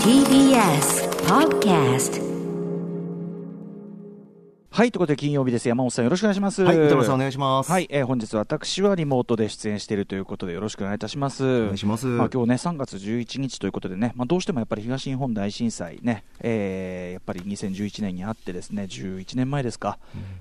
TBS Podcast はい、ということで金曜日です。山本さんよろしくお願いします。はい、歌丸さんお願いします。はい、えー本日私はリモートで出演しているということでよろしくお願いいたします。お願いしますまあ今日ね3月11日ということでね、まあどうしてもやっぱり東日本大震災ね、えーやっぱり2011年にあってですね、11年前ですか、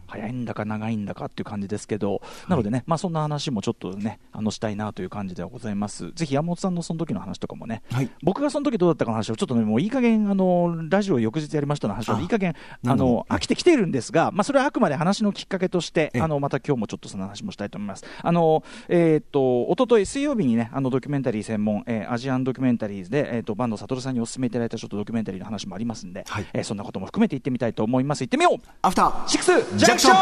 早いんだか長いんだかっていう感じですけど、なのでね、まあそんな話もちょっとねあのしたいなという感じではございます。ぜひ山本さんのその時の話とかもね、はい僕がその時どうだったかの話をちょっとねもういい加減あのラジオ翌日やりましたの話をあいい加減あの飽きてきているんですが、まあそれはあくまで話のきっかけとして、ええあのまた今日もちょっとその話もしたいと思います。あのえーっと一昨日水曜日にねあのドキュメンタリー専門、えーアジアンドキュメンタリーズでえーっと坂東悟さんにお勧めいただいたちょっとドキュメンタリーの話もありますんで、はいえーそんなことも含めて行ってみたいと思います。行ってみよう。アフターシックスジャンクション。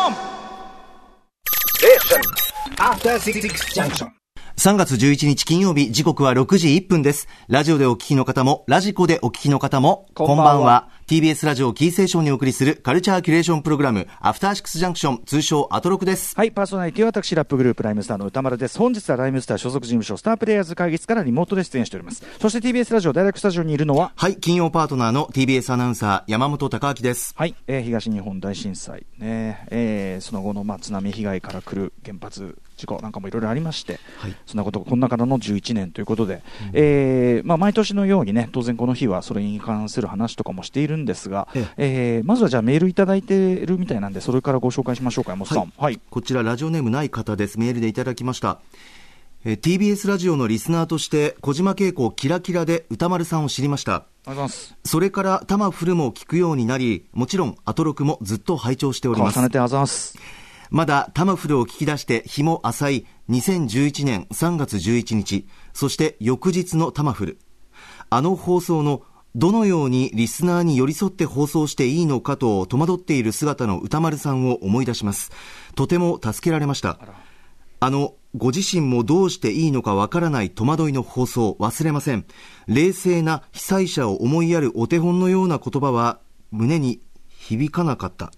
After Six Junction. 3月11日金曜日時刻は6時1分です。ラジオでお聞きの方も、ラジコでお聞きの方も、こんばんはこんばんは。TBS ラジオキーセーションにお送りするカルチャーキュレーションプログラム、アフターシックスジャンクション、通称アトロクです。はい、パーソナリティは私、ラップグループライムスターの歌丸です。本日はライムスター所属事務所スタープレイヤーズ会議室からリモートで出演しております。そして TBS ラジオダイレクトスタジオにいるのは、はい、金曜パートナーの TBS アナウンサー、山本貴明です。はい、えー東日本大震災、ねえーその後の、まあ、津波被害から来る原発事故なんかもいろいろありまして、はいそんなことこの中の11年ということで、えーまあ、毎年のようにね当然この日はそれに関する話とかもしているんですが、ええーまずはじゃあメールいただいてるみたいなんでそれからご紹介しましょうか山本さん。はいこちらラジオネームない方です。メールでいただきました。えー TBS ラジオのリスナーとして小島慶子キラキラで歌丸さんを知りました。それからタマフルも聞くようになり、もちろんアトロクもずっと拝聴しております重。ねてあざます。まだタマフルを聞き出して日も浅い2011年3月11日、そして翌日のタマフル。あの放送のどのようにリスナーに寄り添って放送していいのかと戸惑っている姿の歌丸さんを思い出します。とても助けられました。あの、ご自身もどうしていいのかわからない戸惑いの放送忘れません。冷静な被災者を思いやるお手本のような言葉は胸に響かなかった。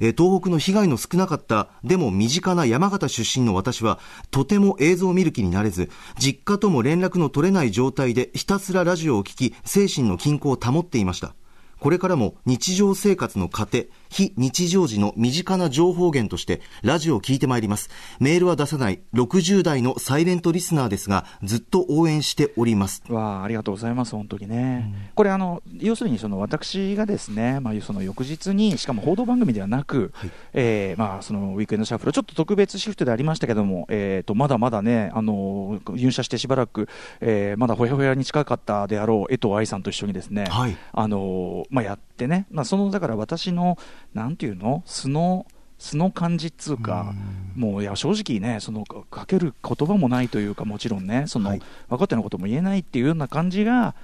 東北の被害の少なかった、でも身近な山形出身の私は、とても映像を見る気になれず、実家とも連絡の取れない状態でひたすらラジオを聴き、精神の均衡を保っていました。これからも日常生活の糧、非日常時の身近な情報源としてラジオを聞いてまいります。メールは出さない60代のサイレントリスナーですが、ずっと応援しております。わあ、ありがとうございます、本当にね。これあの、要するにその私がですね、まあ、その翌日に、しかも報道番組ではなく、えーまあ、そのウィークエンドシャッフル、ちょっと特別シフトでありましたけども、えー、とまだまだね、あの入社してしばらく、えーまだほやほやに近かったであろう江藤愛さんと一緒にですね、はいあのまあ、やってね、まあ、そのだから私の、なんていうの、素の素の感じっつうか、もういや正直ね、そのかかける言葉もないというか、もちろんね、その、はい。分かってのことも言えないっていうような感じが、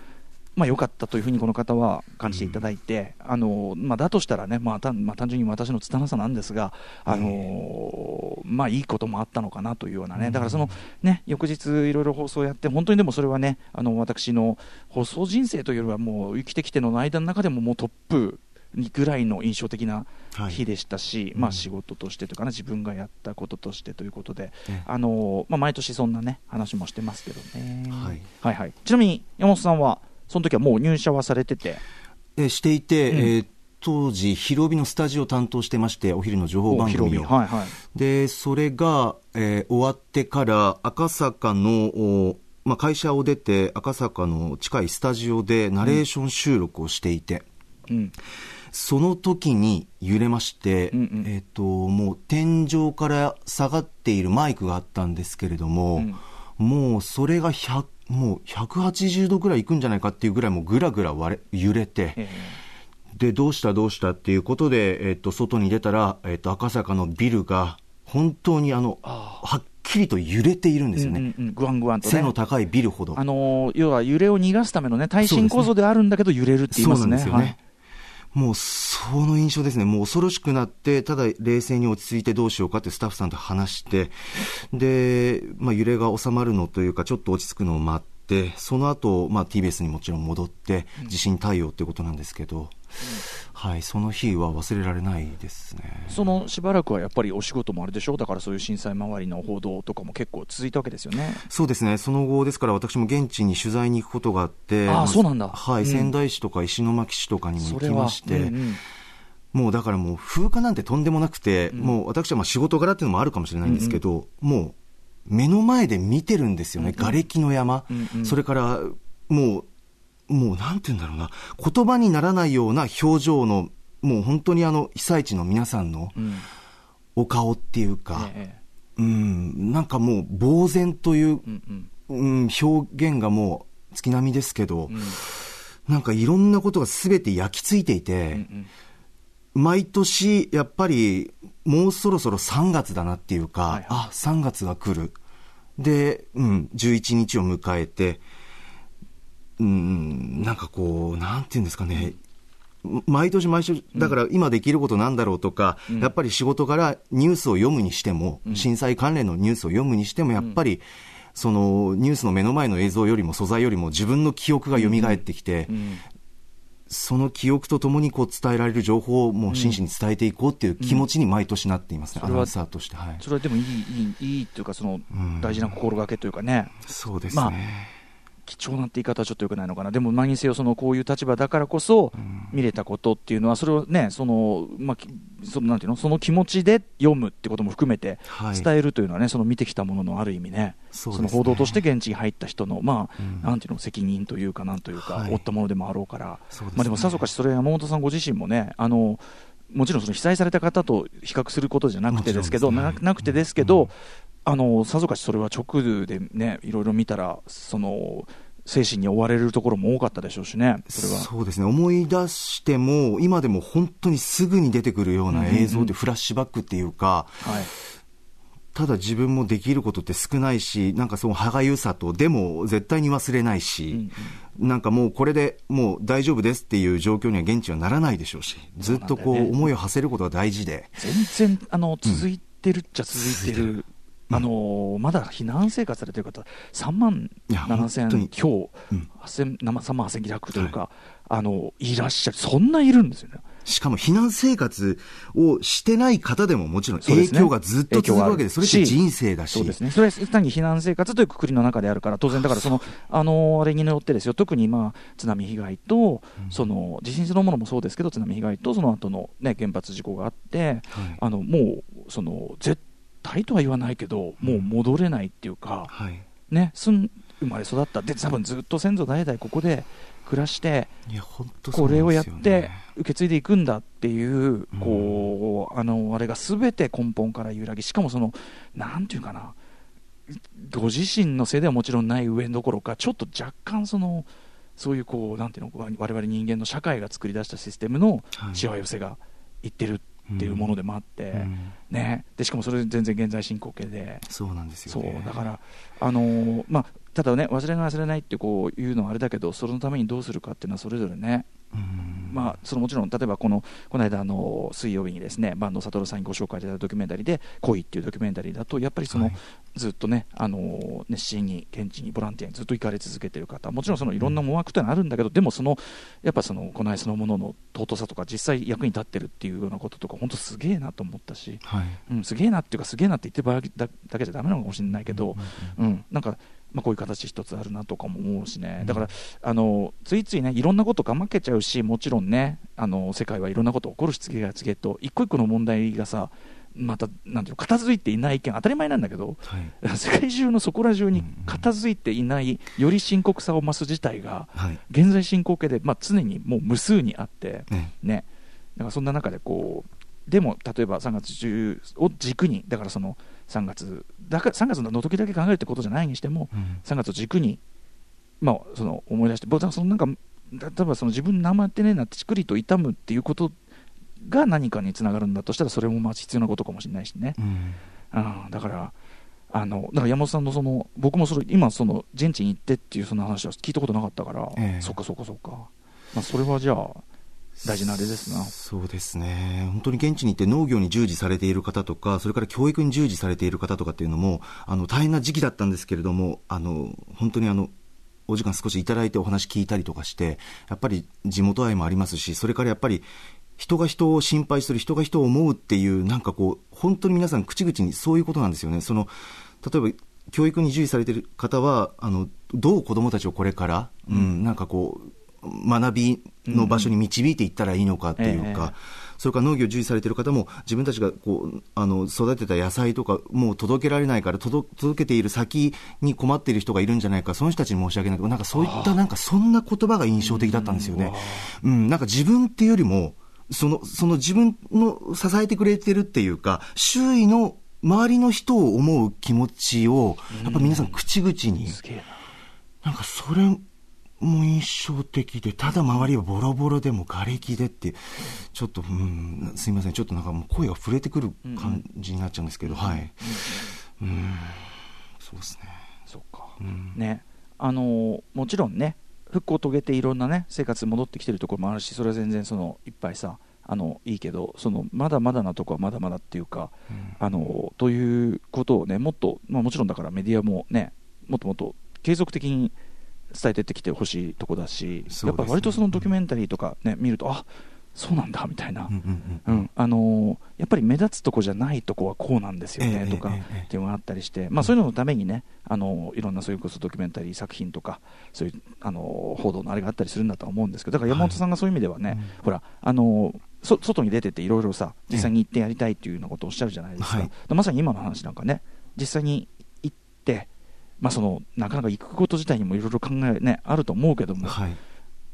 まあ、良かったというふうにこの方は感じていただいて、あのまあ、だとしたらね、まあ単まあ、単純に私の拙さなんですが、あのまあ、いいこともあったのかなというようなね、だからその、ね、翌日いろいろ放送やって、本当にでもそれはね、あの私の放送人生というよりは、もう生きてきての間の中でももうトップぐらいの印象的なはい。日でしたし、まあ、仕事としてというかね、自分がやったこととしてということで、ええあのまあ、毎年そんなね、話もしてますけどね。はい。はいはい、ちなみに山本さんは、その時はもう入社はされてて、えーしていて、うん。えー当時、広帯のスタジオを担当してまして、お昼の情報番組を。おはいはい、で、それが、えー終わってから、赤坂の、おまあ、会社を出て、赤坂の近いスタジオでナレーション収録をしていて、うん、その時に揺れまして、うんうん。えっ、と、もう天井から下がっているマイクがあったんですけれども、うんもうそれが100、もう180度ぐらいいくんじゃないかっていうぐらいもうぐらぐら割れ揺れて、えで、どうしたどうした？っていうことで、えっと、外に出たら、えっと、赤坂のビルが、本当にあの、はっきりと揺れているんですよね。うんうんうん、ぐわんぐわんとね。背の高いビルほど。あのー要は揺れを逃がすためのね、耐震構造であるんだけど揺れるって言いますね。そうなんですよね。はいもうその印象ですね、もう恐ろしくなって、ただ冷静に落ち着いてどうしようかってスタッフさんと話して、で、まあ、揺れが収まるのというか、ちょっと落ち着くのを待って、その後、まあ TBS にもちろん戻って、地震対応ってことなんですけど、はい、その日は忘れられないですね。そのしばらくはやっぱりお仕事もあれでしょ、だからそういう震災周りの報道とかも結構続いたわけですよね。そうですね、その後ですから、私も現地に取材に行くことがあって、ああそうなんだ。はい、うん。仙台市とか石巻市とかにも行きまして、うんうんもうだからもう風化なんてとんでもなくて、うん。もう私はまあ仕事柄っていうのもあるかもしれないんですけど、もう目の前で見てるんですよね、うんうん。瓦礫の山、うんうん。それからもう、もうなんて言うんだろうな、言葉にならないような表情の、もう本当にあの被災地の皆さんのうん。お顔っていうか、ええうん、なんかもう呆然という、うんうん。うん、表現がもう月並みですけど、うん。なんかいろんなことがすべて焼き付いていて、うんうん。毎年やっぱりもうそろそろ3月だなっていうか、はいはい。あ3月が来る。で、うん、11日を迎えてうんなんかこうなんていうんですかね、毎年毎年、だから今できることなんだろうとか、うん。やっぱり仕事からニュースを読むにしても、うん。震災関連のニュースを読むにしても、やっぱり、そのニュースの目の前の映像よりも素材よりも自分の記憶が蘇ってきて、うん。その記憶とともにこう伝えられる情報をもう真摯に伝えていこうっていう気持ちに毎年なっていますね、アナウンサーとして。はい、それはでもいい、いい、いいっていうか、そのうん。大事な心がけというかね、そうですね。まあ貴重なって言い方はちょっとよくないのかな、でも、何にせよ、そのこういう立場だからこそん。見れたことっていうのは、それをね、その、まあ、きそのなんていうの、その気持ちで読むってことも含めてはい。伝えるというのはね、その見てきたもののある意味ね、その報道として現地に入った人の、まあ、うん。なんていうの、責任というか、なんというか、はい。負ったものでもあろうから、まあでもさぞかし、それ、山本さんご自身もね、あのもちろんその被災された方と比較することじゃなくてですけど、なくてですけど、あのさぞかしそれは直でね、いろいろ見たら、その精神に追われるところも多かったでしょうしね、それは。そうですね。思い出しても、今でも本当にすぐに出てくるような映うんうんうん。像でフラッシュバックっていうか、はい。ただ自分もできることって少ないし、なんかその歯がゆさと、でも絶対に忘れないし、なんかもうこれでもう大丈夫ですっていう状況には現地はならないでしょうし、ずっとこそう思いを馳せることが大事で。全然あの続いてるっちゃ続いてるあのまだ避難生活されてる方、3万いや本当に。7000強、うん。8000 3万8900というか、あの、いらっしゃる、そんないるんですよね。しかも避難生活をしてない方でももちろん影響がずっと続くわけで、それって人生だし。そうですね。それは単に避難生活というくくりの中であるから、当然だからその、あの、あれによってですよ、特にまあ、津波被害と、その、地震そのものもそうですけど、津波被害と、その後のね、原発事故があって、はい。あの、もう、その、絶対とは言わないけど、もう戻れないっていうか、はい。ね、すん、生まれ育った。で、多分ずっと先祖代々ここで暮らして、いや、本当そうこれをやってね受け継いでいくんだっていう、こう、あの、あれがすべて根本から揺らぎ、しかもその、なんていうかな、ご自身のせいではもちろんない上どころか、ちょっと若干その、そういうこう、なんていうの、我々人間の社会が作り出したシステムのはいしわ寄せがいってるっていうものでもあって、うん。ね、でしかもそれ全然現在進行形で、そうなんですよそう。ね。だから、あのーまあ、ただね、忘れない、忘れないってこういうのはあれだけど、そのためにどうするかっていうのは、それぞれね、うんまあ、そのもちろん、例えばこのこの間あの、水曜日にですね坂東悟さんにご紹介いただいたドキュメンタリーで、恋っていうドキュメンタリーだと、やっぱりその、はいずっとね、あの熱心に現地にボランティアにずっと行かれ続けている方、もちろんそのいろんな思惑というのはあるんだけど、でもその、やっぱそのこの愛そのものの尊さとか、実際役に立ってるっていうようなこととか、本当すげえなと思ったし。はい。うん、すげえなっていうか、すげえなって言ってる場合だだけじゃダメなのかもしれないけど、うんなんか、まあ、こういう形一つあるなとかも思うしね、だから、あのついついね、いろんなことが負けちゃうし、もちろんね、あの世界はいろんなこと起こるし、次が次へと、一個一個の問題がさ、また、なんていうの、片付いていない意見、当たり前なんだけど、はい。世界中のそこら中に片付いていない、より深刻さを増す事態が、はい。現在進行形で、まあ、常にもう無数にあって、ね。ね、だからそんな中でこう、でも例えば3月10を軸に、だからその3月、だから3月の時だけ考えるってことじゃないにしても、うん。3月を軸に、まあ、その思い出して、僕はそのなんか、例えばその自分生ってねえなって、ちくりと痛むっていうことが何かにつながるんだとしたら、それもまあ必要なことかもしれないしね。うん。うん、だから、あのだから山本さんのその、僕もそれ今、その現地に行ってっていうその話は聞いたことなかったから、ええ。そっかそっかそっか、まあ、それはじゃあ、大事なあれですな。そうですね。本当に現地に行って農業に従事されている方とか、それから教育に従事されている方とかっていうのも、あの、大変な時期だったんですけれども、あの、本当にあの、お時間少しいただいてお話聞いたりとかして、やっぱり地元愛もありますし、それからやっぱり、人が人を心配する、人が人を思うっていう、なんかこう、本当に皆さん口々にそういうことなんですよね。その、例えば、教育に従事されている方は、あの、どう子供たちをこれから、うん、なんかこう、学びの場所に導いていったらいいのかっていうか、ええそれから農業を従事されている方も、自分たちがこうあの育てた野菜とか、もう届けられないから届、届けている先に困っている人がいるんじゃないか、その人たちに申し訳ないけど、なんかそういった、なんかそんな言葉が印象的だったんですよね。うん、なんか自分っていうよりも、その、その自分の支えてくれてるっていうか、周囲の周りの人を思う気持ちを、やっぱ皆さん口々に、なんかそれも印象的で、ただ周りはボロボロでも瓦礫でって、ちょっと、うん、すいません、ちょっとなんかもう声が震えてくる感じになっちゃうんですけど、はい。うん、そうですね。そっか、うん。ね。あのーもちろんね復興を遂げていろんなね生活に戻ってきてるところもあるしそれは全然そのいっぱいさあのいいけどそのまだまだなとこはまだまだっていうか、あのーということをねもっと、まあ、もちろんだからメディアもねもっともっと継続的に伝えてってきてほしいとこだし、やっぱ割とそのドキュメンタリーとかね見るとあそうなんだみたいな、あのーやっぱり目立つとこじゃないとこはこうなんですよね、ええとか、っていうのがあったりして、まあ、そういうののためにね、あのーいろんなそれこそドキュメンタリー作品とか、そういう、あのー報道のあれがあったりするんだとは思うんですけど、だから山本さんがそういう意味ではね、はい。ほら、あのーそ外に出てっていろいろさ、実際に行ってやりたいっていうようなことをおっしゃるじゃないですか、はい。まさに今の話なんかね、実際に行って、まあ、そのなかなか行くこと自体にもいろいろ考え、ね、あると思うけども、はい。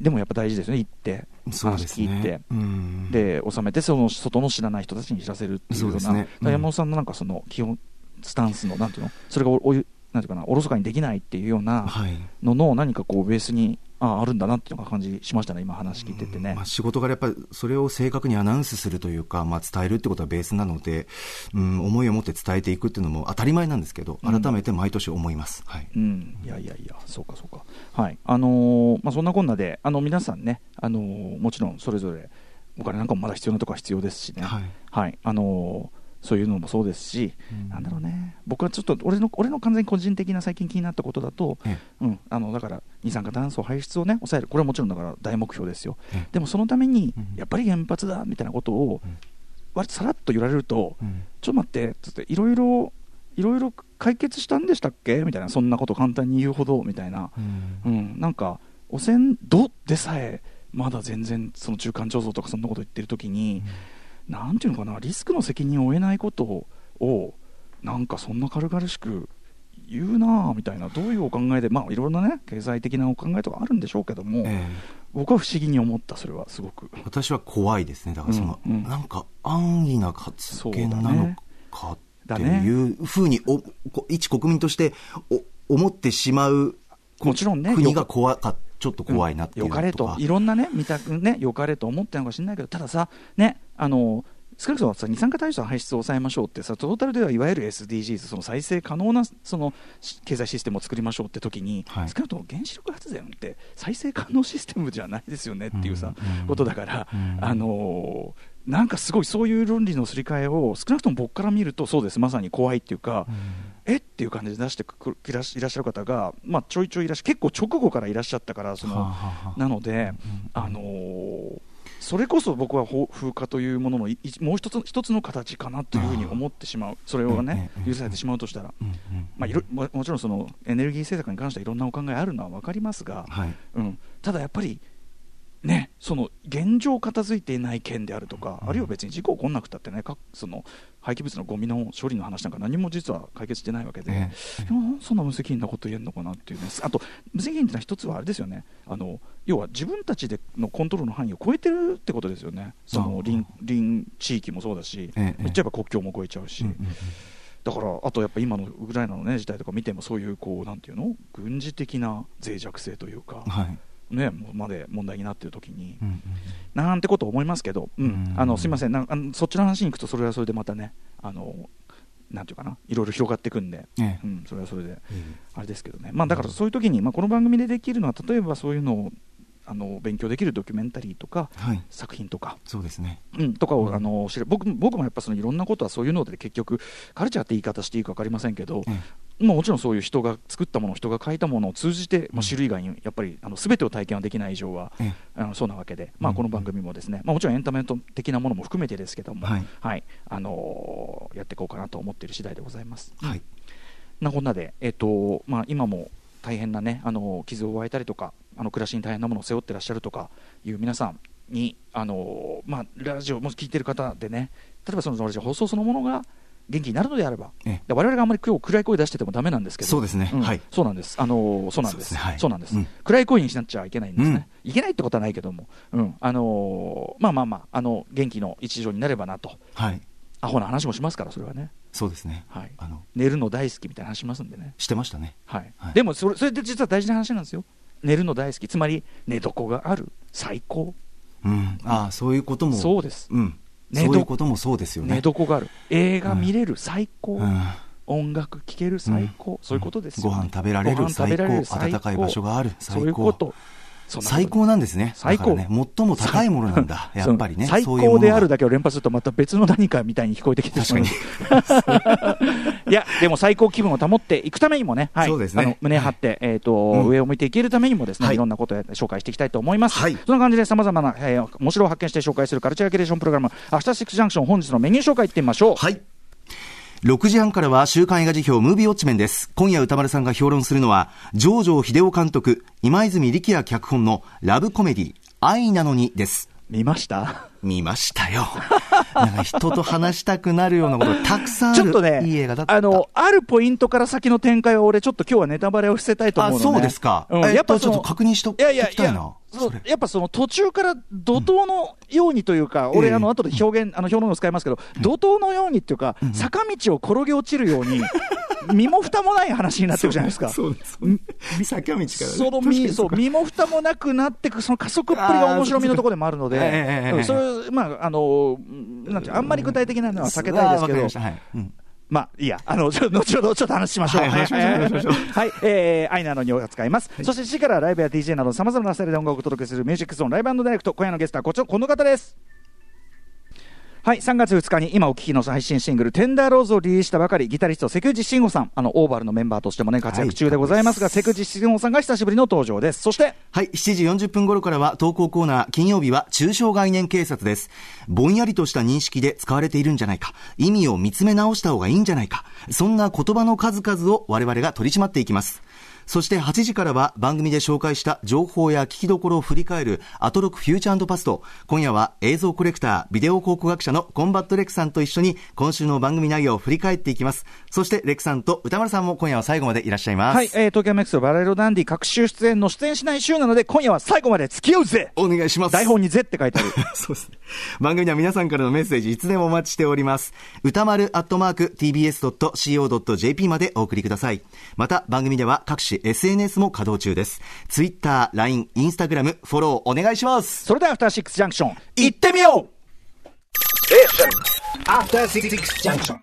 でもやっぱ大事ですよね、行って、そうです話聞いてね。。うん、で収めてその外の知らない人たちに知らせるっていうようなそうですねうん山本さんのなんかその基本スタンスのなんていうのそれがおおゆなんていうかなおろそかにできないっていうようなはい。のの何かこうベースにああるんだなっていうのが感じしましたね今話聞いててねまあ、仕事柄やっぱりそれを正確にアナウンスするというか、まあ、伝えるってことはベースなので、うん、思いを持って伝えていくっていうのも当たり前なんですけど、うん改めて毎年思います。はい。うん、いやいやいや、そうかそうか。はい、あのーまあそんなこんなで、あの皆さんね、あのーもちろんそれぞれお金なんかもまだ必要なところは必要ですしね。はいあのーそういうのもそうですし、うん。なんだろうね、僕はちょっと俺の俺の完全に個人的な最近気になったことだと、えうん、あのだから二酸化炭素排出をね抑える、これはもちろんだから大目標ですよ。えでもそのためにうん。やっぱり原発だみたいなことをうん。割とさらっと言われると、うん。ちょっと待って、つって、いろいろ、いろいろ解決したんでしたっけ？みたいな、そんなこと簡単に言うほど、みたいな、うん。うん、なんか、汚染度でさえ、まだ全然、その中間貯蔵とかそんなこと言ってるときに、なんていうのかな、リスクの責任を負えないことを、なんかそんな軽々しく言うなあみたいな、どういうお考えで、まあ、いろいろなね、経済的なお考えとかあるんでしょうけども、ええ僕は不思議に思った、それはすごく。私は怖いですね。だからその、うんうんなんか安易な発言なのかっていうふうに、おこ一国民としてお思ってしまうもちろんね国が怖かちょっと怖いなっていうよかれのとか。と、いろんなね、見たくね、よかれと思ってるのかもしれないけど、たださ、ね、あの、少なくともさ二酸化炭素の排出を抑えましょうってさ、トータルではいわゆる SDGs、その再生可能なそのし経済システムを作りましょうって時に、はい。少なくとも原子力発電って再生可能システムじゃないですよねっていうさ、うんうんことだから、うんあのーなんかすごいそういう論理のすり替えを少なくとも僕から見るとそうです。まさに怖いっていうか、えっていう感じで出してくるいらっしゃる方が、まあ、ちょいちょいいらっしゃ結構直後からいらっしゃったからその、なので、あのーそれこそ僕はほ風化というもののもう一つ一つの形かなというふうに思ってしまう、それをね、許されてしまうとしたら、まあ、いろももちろんそのエネルギー政策に関してはいろんなお考えあるのは分かりますが、はい。うん、ただやっぱり、ね、その現状片付いていない件であるとか、あるいは別に事故起こんなくたってね、かその廃棄物のゴミの処理の話なんか何も実は解決してないわけで、えそんな無責任なこと言えるのかなっていうね、あと無責任ってのは一つはあれですよね、あの要は自分たちでのコントロールの範囲を超えてるってことですよね、そのああ。隣隣地域もそうだし、ええ。言っちゃえば国境も超えちゃうし。うん。うんうんだから、あとやっぱ今のウクライナの、ね、事態とか見ても、そういうこうなんていうの、軍事的な脆弱性というか、はい。ね、まで問題になっているときに、うんうんなんてことを思いますけど、うん。うんあのすみません。なんあの、そっちの話に行くと、それはそれでまたね、あのなんていうかな、いろいろ広がっていくんで、ええ。うん、それはそれで、えあれですけどね、まあ、だからそういう時に、まあ、この番組でできるのは、例えばそういうのをあの勉強できるドキュメンタリーとか、はい。作品とか。そうですね。うん、とかを、うんあの知る僕僕もやっぱそのいろんなことはそういうので結局カルチャーって言い方していいか分かりませんけど、えまあ、もちろんそういう人が作ったもの、人が書いたものを通じて、まあ、知る以外にやっぱりあの全てを体験はできない以上は、ええあのそうなわけで、まあ、この番組もですね、まあ、もちろんエンタメ的なものも含めてですけども、はいあのーやっていこうかなと思っている次第でございます。はい。なこんなで、えっとまあ、今も大変なね、あの傷を負えたりとか、あの暮らしに大変なものを背負ってらっしゃるとかいう皆さんに、あのまあ、ラジオも聞いてる方でね、例えばそのラジオ放送そのものが元気になるのであれば、ええ。で我々があんまり今日暗い声出しててもダメなんですけど、そうですね。ん。はい。そうなんです、あのそうなんです、そうなんです、うん。暗い声になっちゃいけないんですね、いけないってことはないけども、うん。あのまあまあまあ、あの元気の一助になればなと、はい。アホな話もしますから、それはね、そうですね。はい。あの、寝るの大好きみたいな話しますんでね。してましたね。はい。はい。でもそれそれって実は大事な話なんですよ寝るの大好き。つまり寝床がある。最高、うん。ああ、そういうことも。そうです。うん。寝床。そういうこともそうですよね。寝床がある。映画見れる。最高、うん。音楽聴ける。最高、そういうことですよ、ご飯食べられる。ご飯食べられる。最高。暖かい場所がある。そういうこと最高なんですね。最高ね、最も高いものなんだ。やっぱりね。最高であるだけを連発するとまた別の何かみたいに聞こえてきてしまう いやでも最高気分を保っていくためにもね、はい、そうですねあの胸張って、えっ、と、うん上を向いていけるためにもですね、はいい、ろんなことを紹介していきたいと思います。はいそんな感じでさまざまな、えー、面白を発見して紹介するカルチャーキュレーションプログラム、アフターシックスジャンクション本日のメニュー紹介いってみましょう。はい。6時半からは週刊映画辞表ムービーウォッチメンです。今夜歌丸さんが評論するのは、上条秀夫監督、今泉力也脚本のラブコメディ、愛なのにです。見ました？見ましたよ。なんか人と話したくなるようなことがたくさんある。ちょっとねいい映画だった。あの、あるポイントから先の展開は俺ちょっと今日はネタバレを伏せたいと思うので、あそうですかうん、えっとやっぱちょっと確認しといやいやきたいないやそうそれやっぱその途中から怒涛のようにというか、俺、え。えあの後で表現、あの表現を使いますけど、怒涛のようにっていうか、坂道を転げ落ちるように、身も蓋もない話になってるじゃないですか。そうです。坂道からね。その身そうか。身も蓋もなくなってく、その加速っぷりが面白みのところでもあるので、そうですかええええええ。うまあ、あの、なんていうあんまり具体的なのは避けたいですけどまあ、いいや、あの、ちょ 後ほどちょっと話しましょう。はいはい、えー、愛なのにを扱います。そして、次からライブや DJ など様々なスタイルで音楽をお届けするミュージックゾーンライブディレクト。今夜のゲストはこちら、この方です。はい、3月2日に今お聴きの配信シングル、テンダーローズをリリースしたばかり、ギタリスト、関口慎吾さん、あの、オーバルのメンバーとしてもね、活躍中でございますが、関口慎吾さんが久しぶりの登場です。そして、はい、7時40分頃からは投稿コーナー、金曜日は抽象概念警察です。ぼんやりとした認識で使われているんじゃないか。意味を見つめ直した方がいいんじゃないか。そんな言葉の数々を我々が取り締まっていきます。そして8時からは番組で紹介した情報や聞きどころを振り返るアトロク Future Past。今夜は映像コレクター、ビデオ考古学者のコンバットレックさんと一緒に今週の番組内容を振り返っていきます。そしてレックさんと宇多丸さんも今夜は最後までいらっしゃいます。はい、えー、東京メックスバラ色ダンディ各週出演の出演しない週なので、今夜は最後まで付き合うぜお願いします。台本にぜって書いてある。そうですね。番組では皆さんからのメッセージいつでもお待ちしております。歌丸アットマーク tbs.co.jp までお送りください。また番組では各種 SNS も稼働中です。Twitter、LINE、Instagram、フォローお願いします。それでは、アフターシックスジャンクション、行ってみよう After Six Junction.